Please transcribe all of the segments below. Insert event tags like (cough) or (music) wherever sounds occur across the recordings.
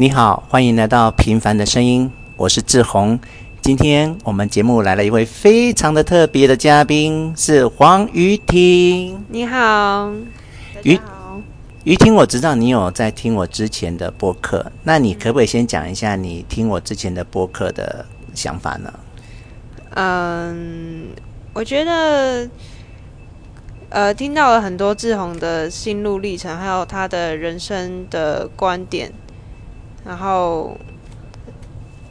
你好，欢迎来到《平凡的声音》，我是志宏。今天我们节目来了一位非常的特别的嘉宾，是黄瑜婷。你好，瑜瑜婷，我知道你有在听我之前的播客，那你可不可以先讲一下你听我之前的播客的想法呢？嗯，我觉得，呃，听到了很多志宏的心路历程，还有他的人生的观点，然后。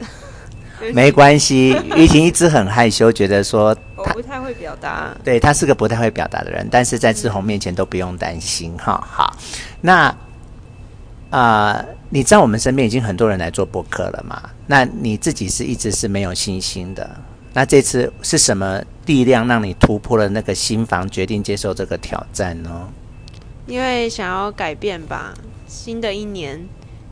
(laughs) 没关系，玉婷一直很害羞，觉得说我不太会表达。对，他是个不太会表达的人，但是在志宏面前都不用担心哈、嗯。好，那啊、呃，你知道我们身边已经很多人来做播客了嘛？那你自己是一直是没有信心的。那这次是什么力量让你突破了那个心房，决定接受这个挑战呢？因为想要改变吧，新的一年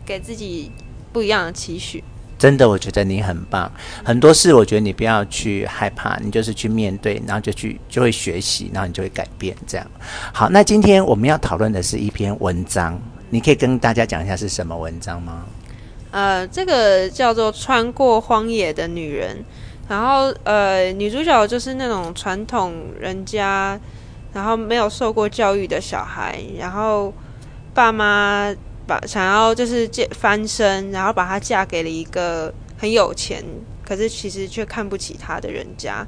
给自己不一样的期许。真的，我觉得你很棒。很多事，我觉得你不要去害怕，你就是去面对，然后就去就会学习，然后你就会改变。这样。好，那今天我们要讨论的是一篇文章，你可以跟大家讲一下是什么文章吗？呃，这个叫做《穿过荒野的女人》，然后呃，女主角就是那种传统人家，然后没有受过教育的小孩，然后爸妈。把想要就是借翻身，然后把她嫁给了一个很有钱，可是其实却看不起她的人家。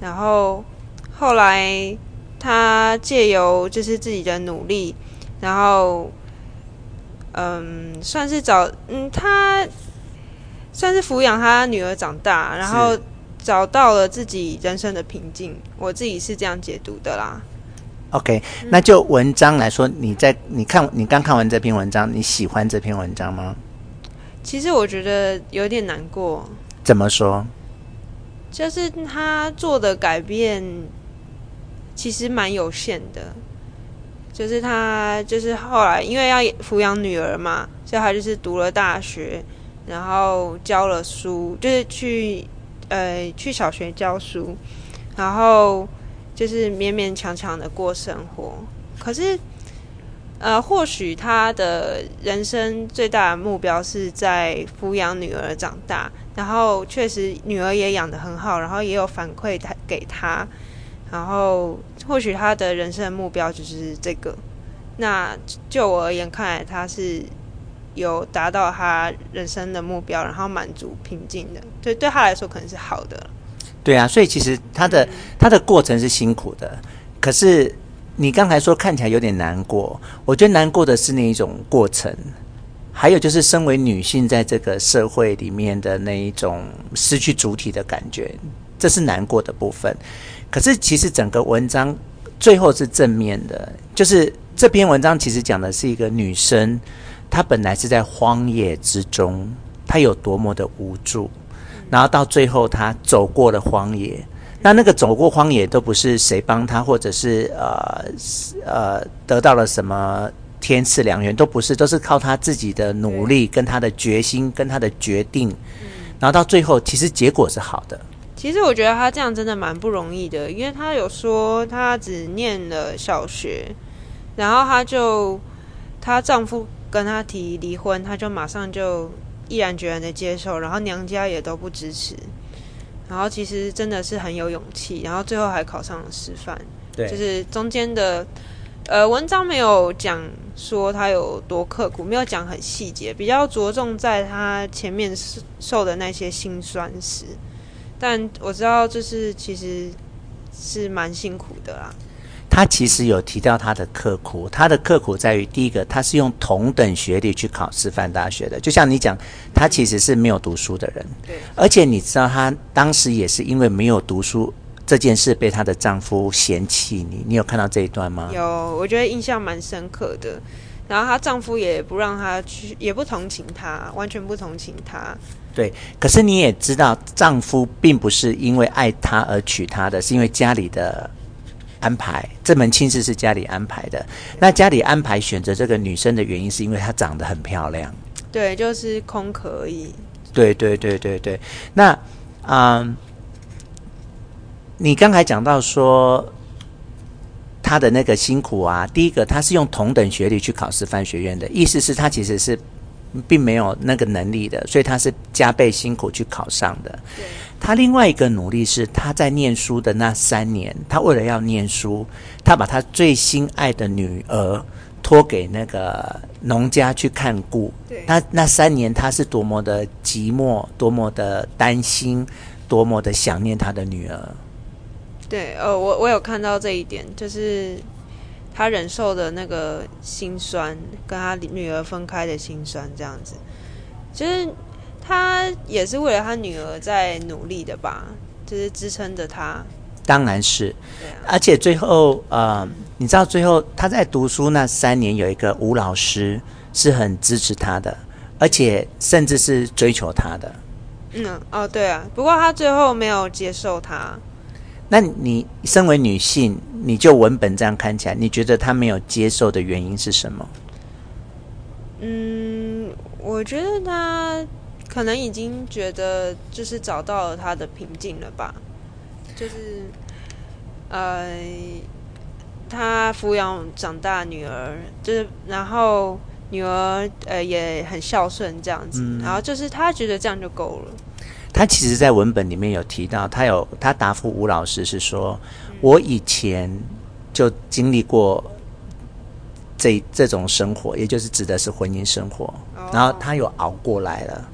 然后后来她借由就是自己的努力，然后嗯，算是找嗯，她算是抚养她女儿长大，然后找到了自己人生的平静。我自己是这样解读的啦。OK，那就文章来说，你在你看你刚看完这篇文章，你喜欢这篇文章吗？其实我觉得有点难过。怎么说？就是他做的改变其实蛮有限的。就是他就是后来因为要抚养女儿嘛，所以他就是读了大学，然后教了书，就是去呃去小学教书，然后。就是勉勉强强的过生活，可是，呃，或许他的人生最大的目标是在抚养女儿长大，然后确实女儿也养得很好，然后也有反馈他给他，然后或许他的人生目标就是这个。那就我而言，看来他是有达到他人生的目标，然后满足平静的，对，对他来说可能是好的。对啊，所以其实他的他的过程是辛苦的，可是你刚才说看起来有点难过，我觉得难过的是那一种过程，还有就是身为女性在这个社会里面的那一种失去主体的感觉，这是难过的部分。可是其实整个文章最后是正面的，就是这篇文章其实讲的是一个女生，她本来是在荒野之中，她有多么的无助。然后到最后，他走过了荒野。那那个走过荒野，都不是谁帮他，或者是呃呃得到了什么天赐良缘，都不是，都是靠他自己的努力，跟他的决心，跟他的决定。然后到最后，其实结果是好的。其实我觉得他这样真的蛮不容易的，因为他有说他只念了小学，然后他就她丈夫跟她提离婚，她就马上就。毅然决然的接受，然后娘家也都不支持，然后其实真的是很有勇气，然后最后还考上了师范。对，就是中间的呃文章没有讲说他有多刻苦，没有讲很细节，比较着重在他前面受的那些辛酸史。但我知道，就是其实是蛮辛苦的啦。他其实有提到他的刻苦，他的刻苦在于第一个，他是用同等学历去考师范大学的。就像你讲，他其实是没有读书的人，对。而且你知道，他当时也是因为没有读书这件事被她的丈夫嫌弃你。你有看到这一段吗？有，我觉得印象蛮深刻的。然后她丈夫也不让她去，也不同情她，完全不同情她。对。可是你也知道，丈夫并不是因为爱她而娶她的，是因为家里的。安排这门亲事是家里安排的，那家里安排选择这个女生的原因，是因为她长得很漂亮。对，就是空壳而已。对对对对对。那啊、嗯，你刚才讲到说她的那个辛苦啊，第一个，她是用同等学历去考师范学院的，意思是她其实是并没有那个能力的，所以他是加倍辛苦去考上的。对。他另外一个努力是他在念书的那三年，他为了要念书，他把他最心爱的女儿托给那个农家去看顾。对。那那三年他是多么的寂寞，多么的担心，多么的想念他的女儿。对，呃，我我有看到这一点，就是他忍受的那个心酸，跟他女儿分开的心酸，这样子，其实。他也是为了他女儿在努力的吧，就是支撑着他。当然是，啊。而且最后，呃，你知道最后他在读书那三年，有一个吴老师是很支持他的，而且甚至是追求他的。嗯，哦，对啊。不过他最后没有接受他。那你身为女性，你就文本这样看起来，你觉得他没有接受的原因是什么？嗯，我觉得他。可能已经觉得就是找到了他的平静了吧，就是呃，他抚养长大女儿，就是然后女儿呃也很孝顺这样子，嗯，然后就是他觉得这样就够了。他其实，在文本里面有提到，他有他答复吴老师是说，嗯，我以前就经历过这这种生活，也就是指的是婚姻生活，哦，然后他有熬过来了。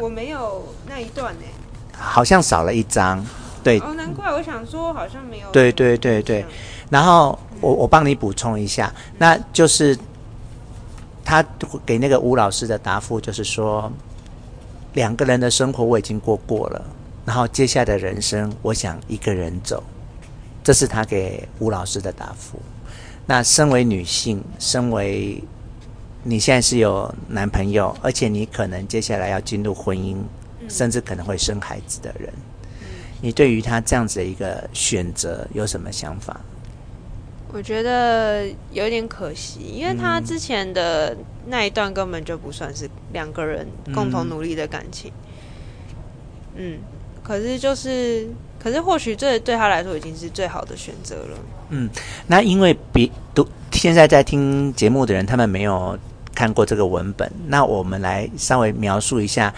我没有那一段呢，好像少了一张，对。哦，难怪我想说好像没有。对对对对，然后我我帮你补充一下，那就是他给那个吴老师的答复，就是说两个人的生活我已经过过了，然后接下来的人生我想一个人走，这是他给吴老师的答复。那身为女性，身为。你现在是有男朋友，而且你可能接下来要进入婚姻，嗯，甚至可能会生孩子的人，嗯，你对于他这样子的一个选择有什么想法？我觉得有点可惜，因为他之前的那一段根本就不算是两个人共同努力的感情。嗯，嗯，可是就是，可是或许这对他来说已经是最好的选择了。嗯，那因为比都现在在听节目的人，他们没有。看过这个文本，那我们来稍微描述一下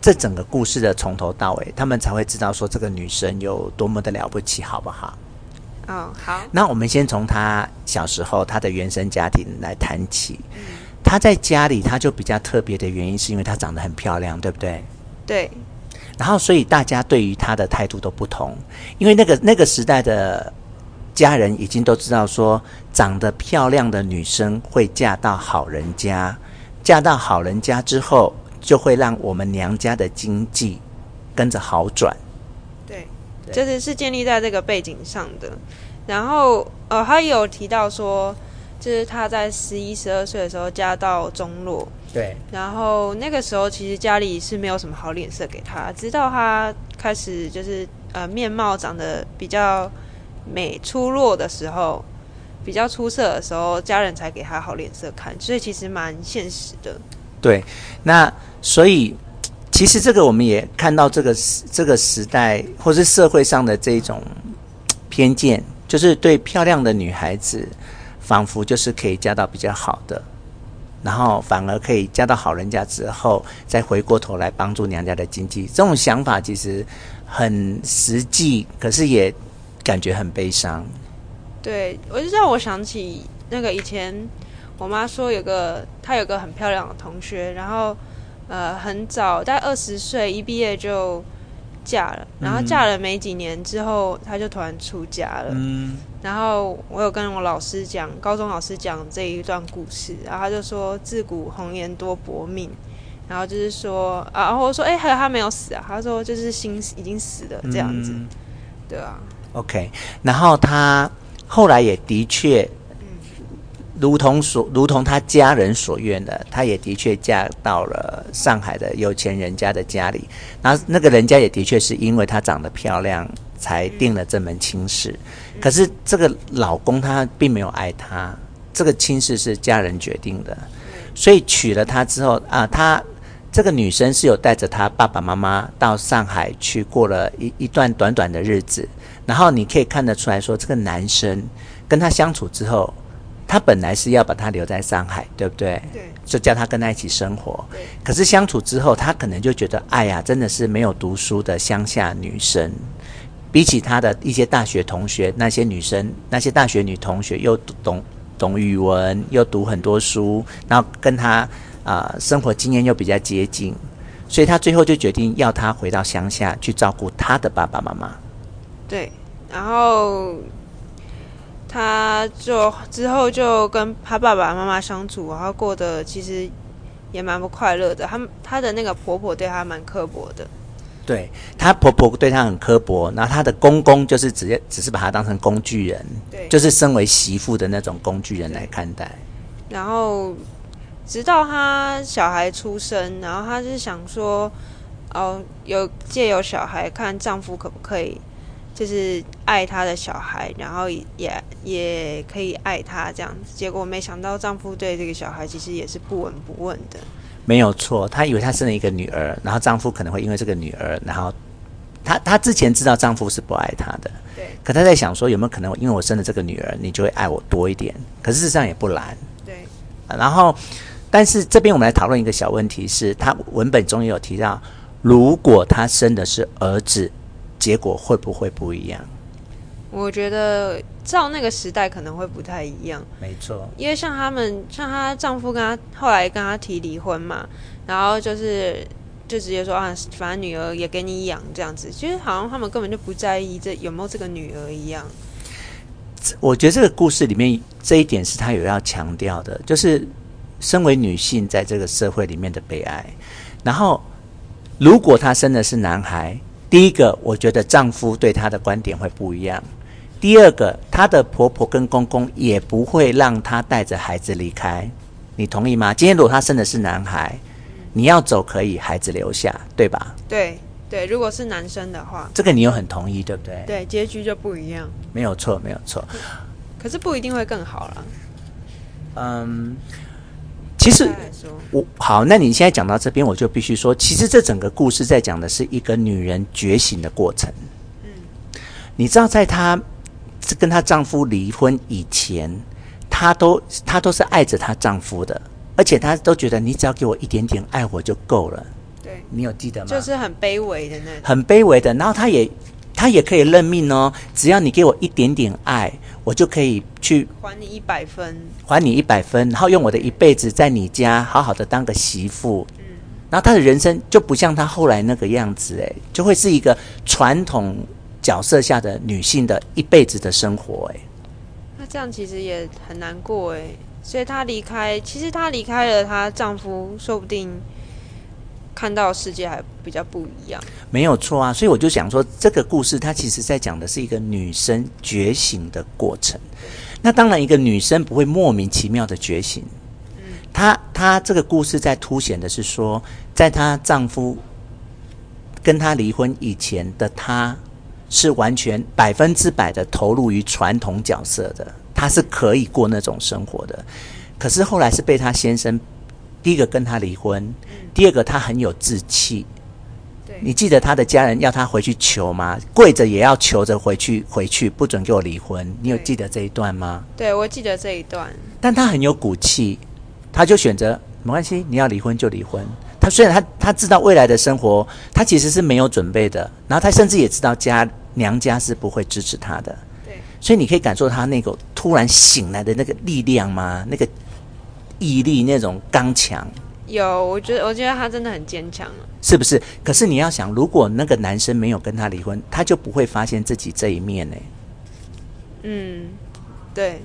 这整个故事的从头到尾，他们才会知道说这个女生有多么的了不起，好不好？哦，好。那我们先从她小时候她的原生家庭来谈起。嗯。她在家里，她就比较特别的原因，是因为她长得很漂亮，对不对？对。然后，所以大家对于她的态度都不同，因为那个那个时代的。家人已经都知道说，长得漂亮的女生会嫁到好人家，嫁到好人家之后，就会让我们娘家的经济跟着好转。对，就是是建立在这个背景上的。然后，呃，他有提到说，就是他在十一、十二岁的时候嫁到中落。对。然后那个时候，其实家里是没有什么好脸色给他，直到他开始就是呃面貌长得比较。美出落的时候，比较出色的时候，家人才给他好脸色看，所以其实蛮现实的。对，那所以其实这个我们也看到这个这个时代或是社会上的这种偏见，就是对漂亮的女孩子，仿佛就是可以嫁到比较好的，然后反而可以嫁到好人家之后，再回过头来帮助娘家的经济。这种想法其实很实际，可是也。感觉很悲伤，对，我就让我想起那个以前我妈说有个她有个很漂亮的同学，然后呃很早大概二十岁一毕业就嫁了，然后嫁了没几年之后，她就突然出家了。嗯，然后我有跟我老师讲，高中老师讲这一段故事，然后他就说自古红颜多薄命，然后就是说啊，然后我说哎，还有他没有死啊，他说就是心已经死了这样子，对啊。OK，然后他后来也的确，如同所如同他家人所愿的，他也的确嫁到了上海的有钱人家的家里。然后那个人家也的确是因为她长得漂亮，才定了这门亲事。可是这个老公他并没有爱她，这个亲事是家人决定的。所以娶了她之后啊，她这个女生是有带着她爸爸妈妈到上海去过了一一段短短的日子。然后你可以看得出来说，这个男生跟他相处之后，他本来是要把他留在上海，对不对？对，就叫他跟他一起生活。对，可是相处之后，他可能就觉得，哎呀，真的是没有读书的乡下女生，比起他的一些大学同学，那些女生，那些大学女同学又懂懂语文，又读很多书，然后跟他啊、呃、生活经验又比较接近，所以他最后就决定要他回到乡下去照顾他的爸爸妈妈。对，然后。他就之后就跟他爸爸妈妈相处，然后过得其实也蛮不快乐的。他他的那个婆婆对他蛮刻薄的，对，她婆婆对她很刻薄，然后她的公公就是直接只是把她当成工具人，对，就是身为媳妇的那种工具人来看待。然后直到她小孩出生，然后她是想说，哦，有借由小孩看丈夫可不可以。就是爱她的小孩，然后也也可以爱她这样子。结果没想到丈夫对这个小孩其实也是不闻不问的。没有错，她以为她生了一个女儿，然后丈夫可能会因为这个女儿，然后她她之前知道丈夫是不爱她的，对。可她在想说有没有可能因为我生了这个女儿，你就会爱我多一点？可是事实上也不然。对。然后，但是这边我们来讨论一个小问题是，她文本中也有提到，如果她生的是儿子。结果会不会不一样？我觉得照那个时代可能会不太一样。没错，因为像他们，像她丈夫跟她后来跟她提离婚嘛，然后就是就直接说啊，反正女儿也给你养这样子，其实好像他们根本就不在意这有没有这个女儿一样。我觉得这个故事里面这一点是他有要强调的，就是身为女性在这个社会里面的悲哀。然后，如果她生的是男孩。第一个，我觉得丈夫对她的观点会不一样。第二个，她的婆婆跟公公也不会让她带着孩子离开。你同意吗？今天如果她生的是男孩，你要走可以，孩子留下，对吧？对对，如果是男生的话，这个你又很同意，对不对？对，结局就不一样。没有错，没有错。可是不一定会更好了。嗯。其实我好，那你现在讲到这边，我就必须说，其实这整个故事在讲的是一个女人觉醒的过程。嗯，你知道，在她跟她丈夫离婚以前，她都她都是爱着她丈夫的，而且她都觉得你只要给我一点点爱，我就够了。对，你有记得吗？就是很卑微的那种，很卑微的。然后她也她也可以认命哦，只要你给我一点点爱。我就可以去还你一百分，还你一百分，然后用我的一辈子在你家好好的当个媳妇。嗯，然后她的人生就不像她后来那个样子，哎，就会是一个传统角色下的女性的一辈子的生活，哎。那这样其实也很难过，哎。所以她离开，其实她离开了她丈夫，说不定。看到世界还比较不一样，没有错啊，所以我就想说，这个故事它其实在讲的是一个女生觉醒的过程。那当然，一个女生不会莫名其妙的觉醒。嗯，她她这个故事在凸显的是说，在她丈夫跟她离婚以前的她，是完全百分之百的投入于传统角色的，她是可以过那种生活的。可是后来是被她先生。第一个跟他离婚，嗯、第二个他很有志气。对，你记得他的家人要他回去求吗？跪着也要求着回去，回去不准给我离婚。你有记得这一段吗？对，我记得这一段。但他很有骨气，他就选择没关系，你要离婚就离婚。他虽然他他知道未来的生活，他其实是没有准备的。然后他甚至也知道家娘家是不会支持他的。对，所以你可以感受他那个突然醒来的那个力量吗？那个。毅力那种刚强，有，我觉得，我觉得他真的很坚强，是不是？可是你要想，如果那个男生没有跟他离婚，他就不会发现自己这一面呢。嗯，对，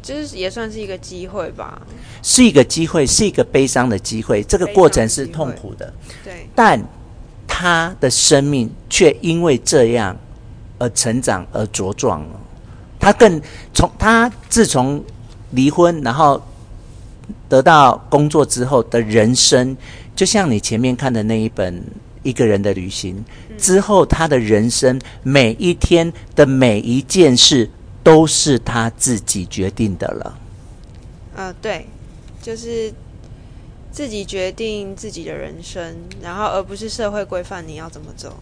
就是也算是一个机会吧，是一个机会，是一个悲伤的机会。这个过程是痛苦的，对，但他的生命却因为这样而成长而茁壮了。他更从他自从离婚，然后。得到工作之后的人生，就像你前面看的那一本《一个人的旅行》之后，他的人生每一天的每一件事都是他自己决定的了。呃，对，就是自己决定自己的人生，然后而不是社会规范你要怎么走。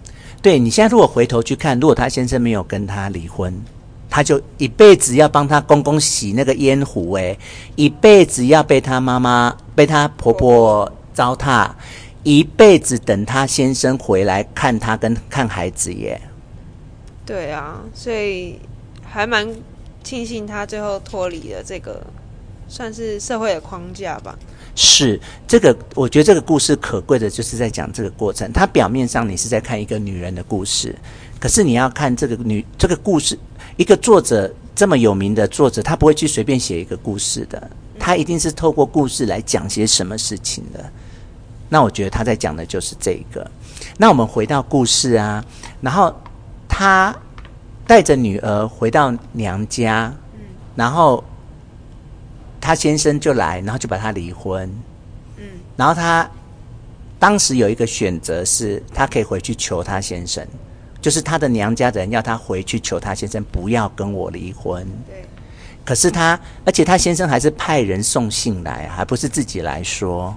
对，你现在如果回头去看，如果他先生没有跟他离婚。她就一辈子要帮她公公洗那个烟壶，哎，一辈子要被她妈妈、被她婆婆糟蹋，一辈子等她先生回来看她跟看孩子耶。对啊，所以还蛮庆幸她最后脱离了这个算是社会的框架吧。是这个，我觉得这个故事可贵的就是在讲这个过程。它表面上你是在看一个女人的故事，可是你要看这个女这个故事，一个作者这么有名的作者，他不会去随便写一个故事的，他一定是透过故事来讲些什么事情的。那我觉得他在讲的就是这个。那我们回到故事啊，然后他带着女儿回到娘家，然后。他先生就来，然后就把他离婚。嗯，然后他当时有一个选择是，他可以回去求他先生，就是他的娘家的人要他回去求他先生不要跟我离婚。对。可是他，而且他先生还是派人送信来，还不是自己来说。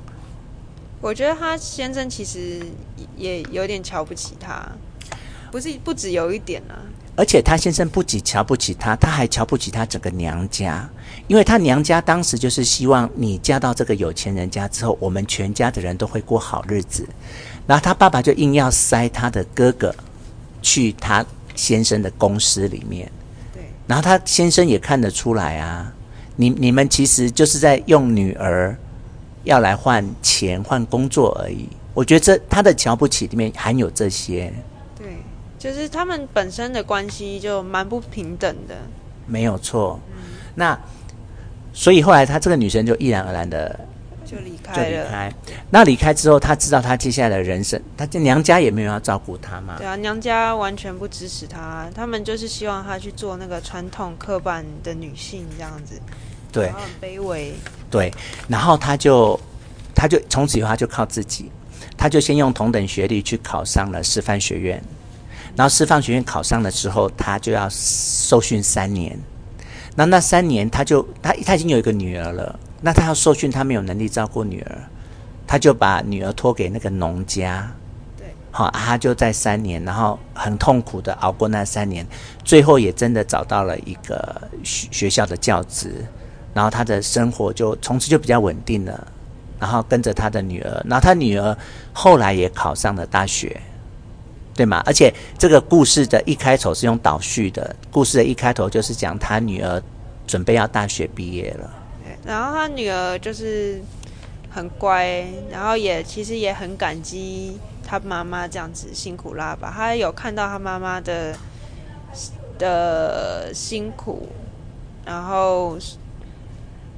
我觉得他先生其实也有点瞧不起他，不是不止有一点啊。而且他先生不仅瞧不起他，他还瞧不起他整个娘家，因为他娘家当时就是希望你嫁到这个有钱人家之后，我们全家的人都会过好日子。然后他爸爸就硬要塞他的哥哥去他先生的公司里面。对。然后他先生也看得出来啊，你你们其实就是在用女儿要来换钱换工作而已。我觉得这他的瞧不起里面含有这些。对就是他们本身的关系就蛮不平等的，没有错。嗯、那所以后来他这个女生就毅然而然的就离开了。就离开。那离开之后，他知道他接下来的人生，他娘家也没有要照顾他嘛。对啊，娘家完全不支持他，他们就是希望他去做那个传统刻板的女性这样子。对，很卑微。对，然后他就他就从此以后他就靠自己，他就先用同等学历去考上了师范学院。然后师范学院考上了之后，他就要受训三年。那那三年，他就他他已经有一个女儿了。那他要受训，他没有能力照顾女儿，他就把女儿托给那个农家。对，好，他就在三年，然后很痛苦的熬过那三年，最后也真的找到了一个学学校的教职，然后他的生活就从此就比较稳定了。然后跟着他的女儿，然后他女儿后来也考上了大学。对吗？而且这个故事的一开头是用倒叙的，故事的一开头就是讲他女儿准备要大学毕业了。然后他女儿就是很乖，然后也其实也很感激他妈妈这样子辛苦拉吧，他有看到他妈妈的的辛苦，然后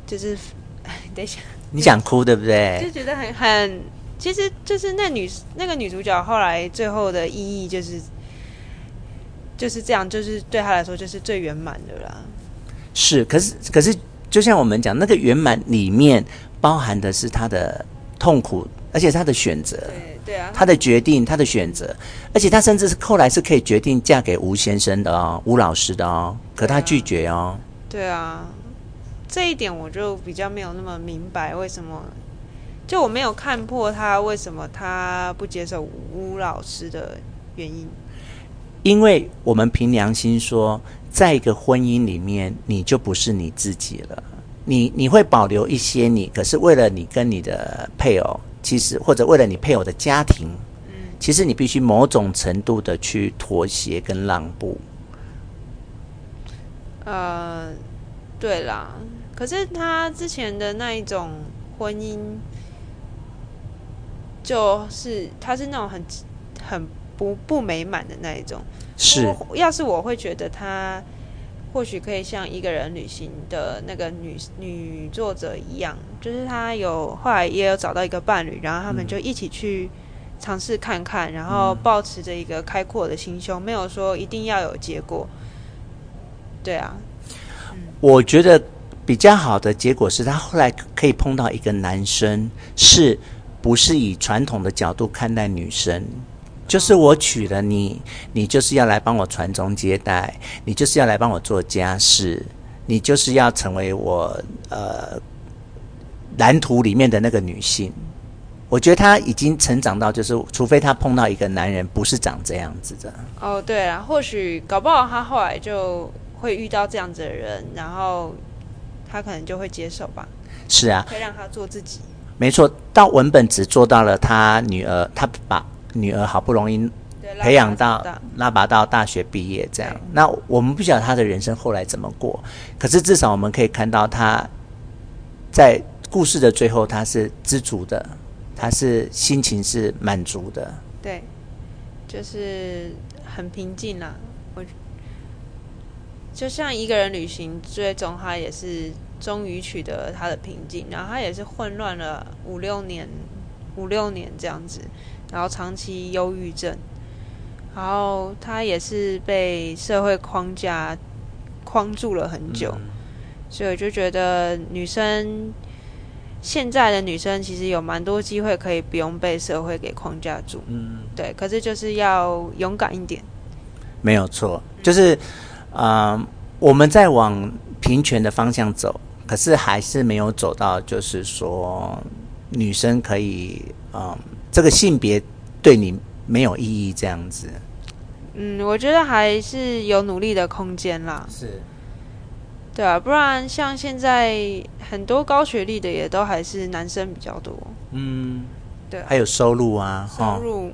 就是 (laughs) 等一下，你想哭对不对？就觉得很很。其实就是那女那个女主角后来最后的意义就是就是这样，就是对她来说就是最圆满的啦。是，可是可是就像我们讲，那个圆满里面包含的是他的痛苦，而且他的选择，对对啊，他的决定，他的选择，而且他甚至是后来是可以决定嫁给吴先生的哦，吴老师的哦，可他拒绝哦。对啊，这一点我就比较没有那么明白为什么。就我没有看破他为什么他不接受吴老师的原因，因为我们凭良心说，在一个婚姻里面，你就不是你自己了。你你会保留一些你，可是为了你跟你的配偶，其实或者为了你配偶的家庭，嗯，其实你必须某种程度的去妥协跟让步。呃，对啦，可是他之前的那一种婚姻。就是他是那种很很不不美满的那一种，是。要是我会觉得他或许可以像一个人旅行的那个女女作者一样，就是他有后来也有找到一个伴侣，然后他们就一起去尝试看看，然后保持着一个开阔的心胸，没有说一定要有结果。对啊，我觉得比较好的结果是他后来可以碰到一个男生是。不是以传统的角度看待女生，就是我娶了你，你就是要来帮我传宗接代，你就是要来帮我做家事，你就是要成为我呃蓝图里面的那个女性。我觉得她已经成长到，就是除非她碰到一个男人不是长这样子的。哦，对啊，或许搞不好她后来就会遇到这样子的人，然后她可能就会接受吧。是啊，可以让她做自己。没错，到文本只做到了她女儿，她把女儿好不容易培养到拉拔到大学毕业这样。那我们不晓得他的人生后来怎么过，可是至少我们可以看到他在故事的最后，他是知足的，他是心情是满足的。对，就是很平静啦。我就像一个人旅行，最终他也是。终于取得了他的平静，然后他也是混乱了五六年，五六年这样子，然后长期忧郁症，然后他也是被社会框架框住了很久，嗯、所以我就觉得女生现在的女生其实有蛮多机会可以不用被社会给框架住，嗯，对，可是就是要勇敢一点，没有错，就是啊、呃，我们在往平权的方向走。可是还是没有走到，就是说女生可以，嗯，这个性别对你没有意义这样子。嗯，我觉得还是有努力的空间啦。是，对啊，不然像现在很多高学历的也都还是男生比较多。嗯，对啊，还有收入啊，收入，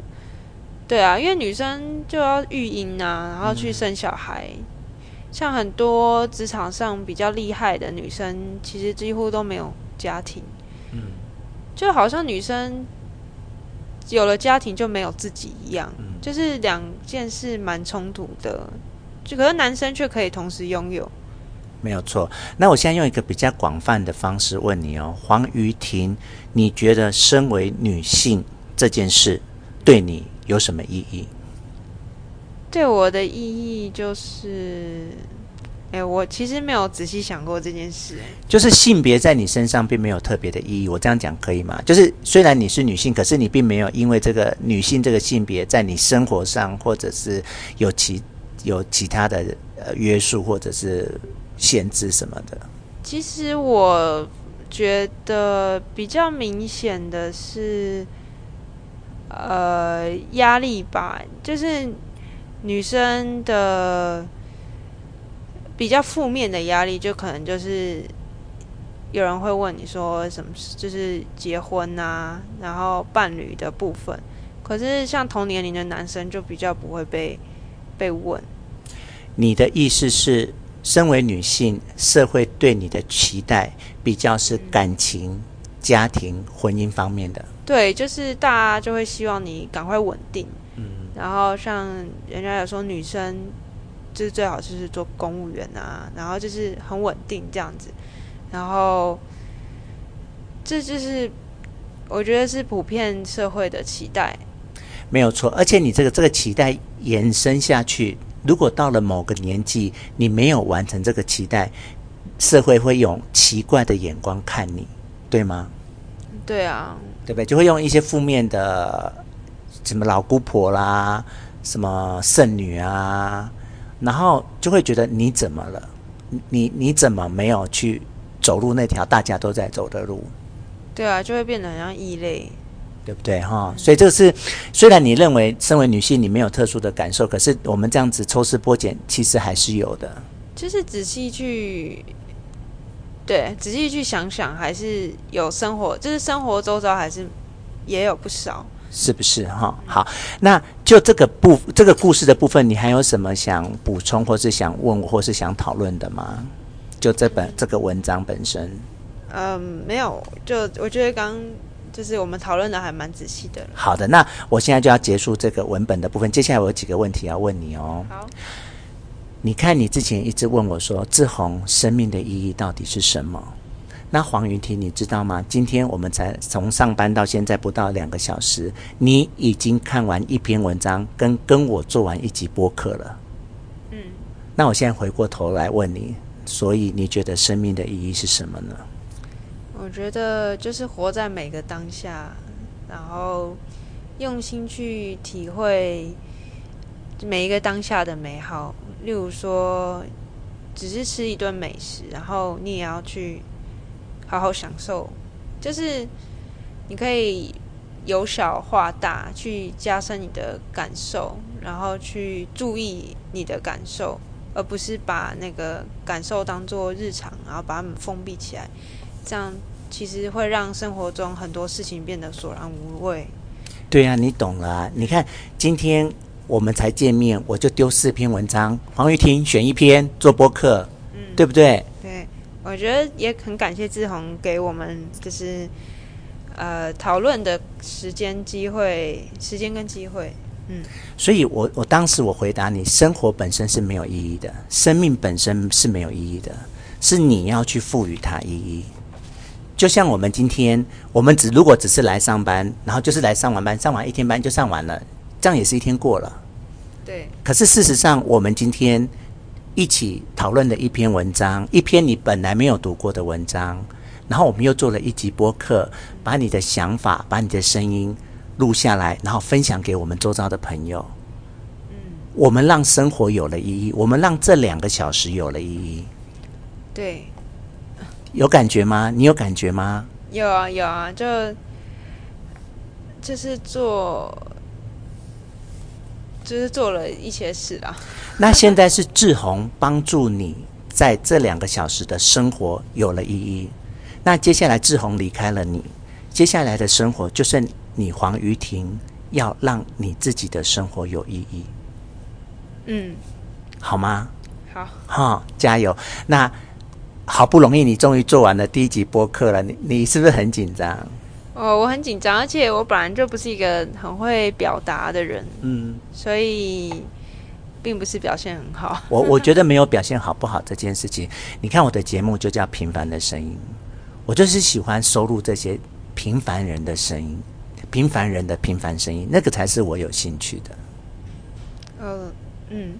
对啊，因为女生就要育婴啊，然后去生小孩。嗯像很多职场上比较厉害的女生，其实几乎都没有家庭。嗯，就好像女生有了家庭就没有自己一样，嗯，就是两件事蛮冲突的。就可是男生却可以同时拥有，没有错。那我现在用一个比较广泛的方式问你哦，黄瑜婷，你觉得身为女性这件事对你有什么意义？对我的意义就是，哎，我其实没有仔细想过这件事。就是性别在你身上并没有特别的意义，我这样讲可以吗？就是虽然你是女性，可是你并没有因为这个女性这个性别在你生活上或者是有其有其他的呃约束或者是限制什么的。其实我觉得比较明显的是，呃，压力吧，就是。女生的比较负面的压力，就可能就是有人会问你说什么，就是结婚啊，然后伴侣的部分。可是像同年龄的男生就比较不会被被问。你的意思是，身为女性，社会对你的期待比较是感情、嗯、家庭、婚姻方面的？对，就是大家就会希望你赶快稳定。嗯然后像人家有说女生就是最好就是做公务员啊，然后就是很稳定这样子，然后这就是我觉得是普遍社会的期待，没有错。而且你这个这个期待延伸下去，如果到了某个年纪你没有完成这个期待，社会会用奇怪的眼光看你，对吗？对啊，对不对？就会用一些负面的。什么老姑婆啦，什么剩女啊，然后就会觉得你怎么了？你你怎么没有去走路那条大家都在走的路？对啊，就会变得很像异类，对不对哈？所以这个是虽然你认为身为女性你没有特殊的感受，可是我们这样子抽丝剥茧，其实还是有的。就是仔细去，对，仔细去想想，还是有生活，就是生活周遭还是也有不少。是不是哈？好，那就这个部这个故事的部分，你还有什么想补充，或是想问我，或是想讨论的吗？就这本这个文章本身，嗯，没有，就我觉得刚就是我们讨论的还蛮仔细的。好的，那我现在就要结束这个文本的部分，接下来我有几个问题要问你哦。好，你看你之前一直问我说，志宏生命的意义到底是什么？那黄云婷，你知道吗？今天我们才从上班到现在不到两个小时，你已经看完一篇文章，跟跟我做完一集播客了。嗯，那我现在回过头来问你，所以你觉得生命的意义是什么呢？我觉得就是活在每个当下，然后用心去体会每一个当下的美好。例如说，只是吃一顿美食，然后你也要去。好好享受，就是你可以由小化大，去加深你的感受，然后去注意你的感受，而而不是把那个感受当做日常，然后把它们封闭起来，这样其实会让生活中很多事情变得索然无味。对呀、啊，你懂了、啊。你看今天我们才见面，我就丢四篇文章，黄玉婷选一篇做播客，嗯，对不对？对，我觉得也很感谢志宏给我们就是呃讨论的时间机会，时间跟机会。嗯，所以我我当时我回答你，生活本身是没有意义的，生命本身是没有意义的，是你要去赋予它意义。就像我们今天，我们只如果只是来上班，然后就是来上完班，上完一天班就上完了，这样也是一天过了。对。可是事实上，我们今天一起讨论的一篇文章，一篇你本来没有读过的文章，然后我们又做了一集播客，把你的想法，把你的声音。录下来，然后分享给我们周遭的朋友。嗯，我们让生活有了意义，我们让这两个小时有了意义。对，有感觉吗？你有感觉吗？有啊，有啊，就就是做，就是做了一些事啊。那现在是志宏帮助你在这两个小时的生活有了意义。那接下来志宏离开了你，接下来的生活就剩。你黄于婷要让你自己的生活有意义，嗯，好吗？好，好，加油！那好不容易你终于做完了第一集播客了，你你是不是很紧张？哦，我很紧张，而且我本来就不是一个很会表达的人，嗯，所以并不是表现很好。我我觉得没有表现好不好这件事情，你看我的节目就叫《平凡的声音》，我就是喜欢收录这些平凡人的声音。平凡人的平凡声音，那个才是我有兴趣的。呃，嗯，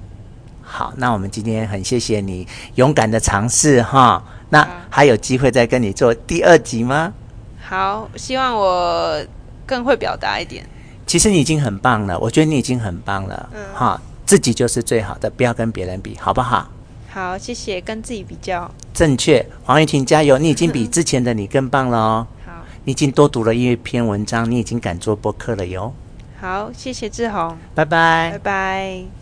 好，那我们今天很谢谢你勇敢的尝试哈。那还有机会再跟你做第二集吗？好，希望我更会表达一点。其实你已经很棒了，我觉得你已经很棒了。嗯，哈，自己就是最好的，不要跟别人比，好不好？好，谢谢，跟自己比较。正确，黄玉婷加油，你已经比之前的你更棒了哦。好你已经多读了一篇文章，你已经敢做播客了哟。好，谢谢志宏，拜拜，拜拜。